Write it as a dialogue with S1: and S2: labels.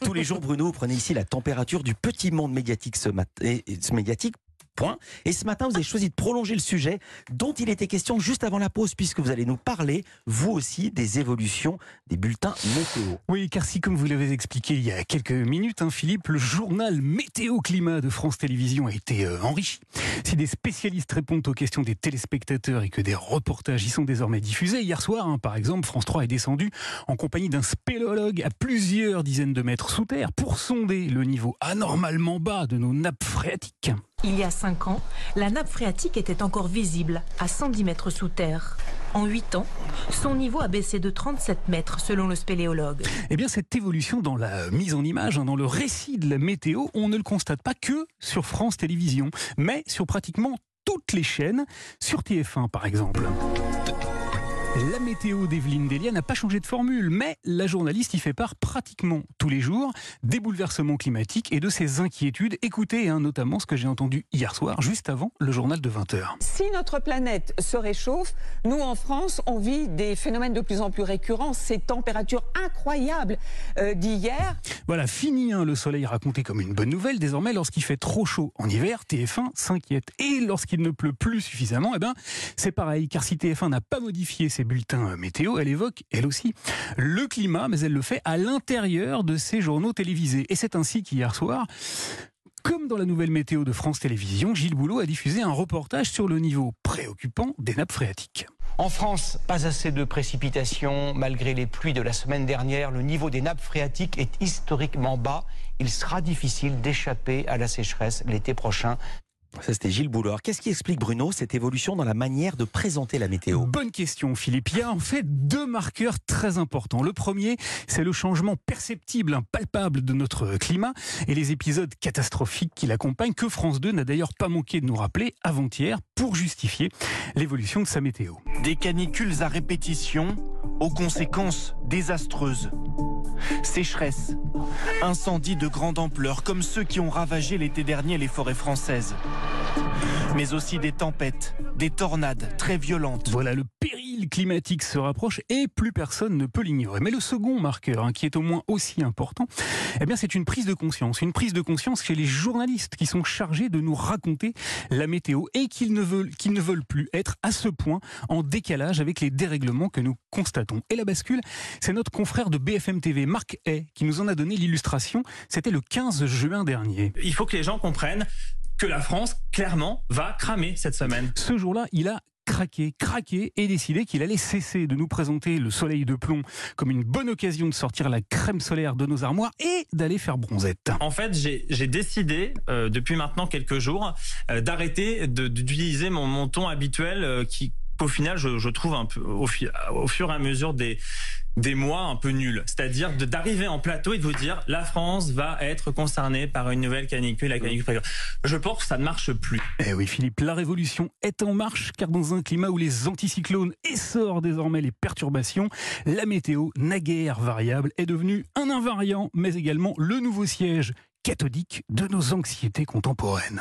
S1: Tous les jours, Bruno, vous prenez ici la température du petit monde médiatique ce matin. Médiatique Point. Et ce matin, vous avez choisi de prolonger le sujet dont il était question juste avant la pause, puisque vous allez nous parler, vous aussi, des évolutions des bulletins météo.
S2: Oui, car si, comme vous l'avez expliqué il y a quelques minutes, hein, Philippe, le journal Météo-Climat de France Télévisions a été euh, enrichi. Si des spécialistes répondent aux questions des téléspectateurs et que des reportages y sont désormais diffusés, hier soir, hein, par exemple, France 3 est descendu en compagnie d'un spéléologue à plusieurs dizaines de mètres sous terre pour sonder le niveau anormalement bas de nos nappes phréatiques.
S3: Il y a 5 ans, la nappe phréatique était encore visible, à 110 mètres sous terre. En 8 ans, son niveau a baissé de 37 mètres selon le spéléologue.
S2: Eh bien, cette évolution dans la mise en image, hein, dans le récit de la météo, on ne le constate pas que sur France Télévisions, mais sur pratiquement toutes les chaînes, sur TF1 par exemple. La météo d'Evelyne Delia n'a pas changé de formule, mais la journaliste y fait part pratiquement tous les jours des bouleversements climatiques et de ses inquiétudes. Écoutez hein, notamment ce que j'ai entendu hier soir, juste avant le journal de 20h.
S4: Si notre planète se réchauffe, nous en France, on vit des phénomènes de plus en plus récurrents, ces températures incroyables euh, d'hier.
S2: Voilà, fini hein, le soleil raconté comme une bonne nouvelle. Désormais, lorsqu'il fait trop chaud en hiver, TF1 s'inquiète. Et lorsqu'il ne pleut plus suffisamment, eh ben, c'est pareil, car si TF1 n'a pas modifié ses bulletins météo, elle évoque, elle aussi, le climat, mais elle le fait à l'intérieur de ses journaux télévisés. Et c'est ainsi qu'hier soir, comme dans la nouvelle météo de France Télévisions, Gilles Boulot a diffusé un reportage sur le niveau préoccupant des nappes phréatiques.
S5: En France, pas assez de précipitations. Malgré les pluies de la semaine dernière, le niveau des nappes phréatiques est historiquement bas. Il sera difficile d'échapper à la sécheresse l'été prochain.
S1: Ça, c'était Gilles Boulard. Qu'est-ce qui explique, Bruno, cette évolution dans la manière de présenter la météo
S2: Bonne question, Philippe. Il y a en fait deux marqueurs très importants. Le premier, c'est le changement perceptible, palpable de notre climat et les épisodes catastrophiques qui l'accompagnent, que France 2 n'a d'ailleurs pas manqué de nous rappeler avant-hier pour justifier l'évolution de sa météo.
S6: Des canicules à répétition aux conséquences désastreuses. Sécheresse, incendies de grande ampleur comme ceux qui ont ravagé l'été dernier les forêts françaises. Mais aussi des tempêtes, des tornades très violentes.
S2: Voilà, le péril climatique se rapproche et plus personne ne peut l'ignorer. Mais le second marqueur, hein, qui est au moins aussi important, eh bien, c'est une prise de conscience. Une prise de conscience chez les journalistes qui sont chargés de nous raconter la météo et qu'ils ne veulent, qu'ils ne veulent plus être à ce point en décalage avec les dérèglements que nous constatons. Et la bascule, c'est notre confrère de BFM TV, Marc Hay, qui nous en a donné l'illustration. C'était le 15 juin dernier.
S7: Il faut que les gens comprennent que la France, clairement, va cramer cette semaine.
S2: Ce jour-là, il a craqué, craqué et décidé qu'il allait cesser de nous présenter le soleil de plomb comme une bonne occasion de sortir la crème solaire de nos armoires et d'aller faire bronzette.
S7: En fait, j'ai décidé euh, depuis maintenant quelques jours euh, d'arrêter d'utiliser mon, mon, ton habituel euh, qui qu'au final je, trouve un peu au, fur et à mesure des des mois un peu nuls. C'est-à-dire d'arriver en plateau et de vous dire la France va être concernée par une nouvelle canicule, la canicule Je pense que ça ne marche plus.
S2: Eh oui Philippe, la révolution est en marche car dans un climat où les anticyclones essorent désormais les perturbations, la météo, naguère variable, est devenue un invariant mais également le nouveau siège cathodique de nos anxiétés contemporaines.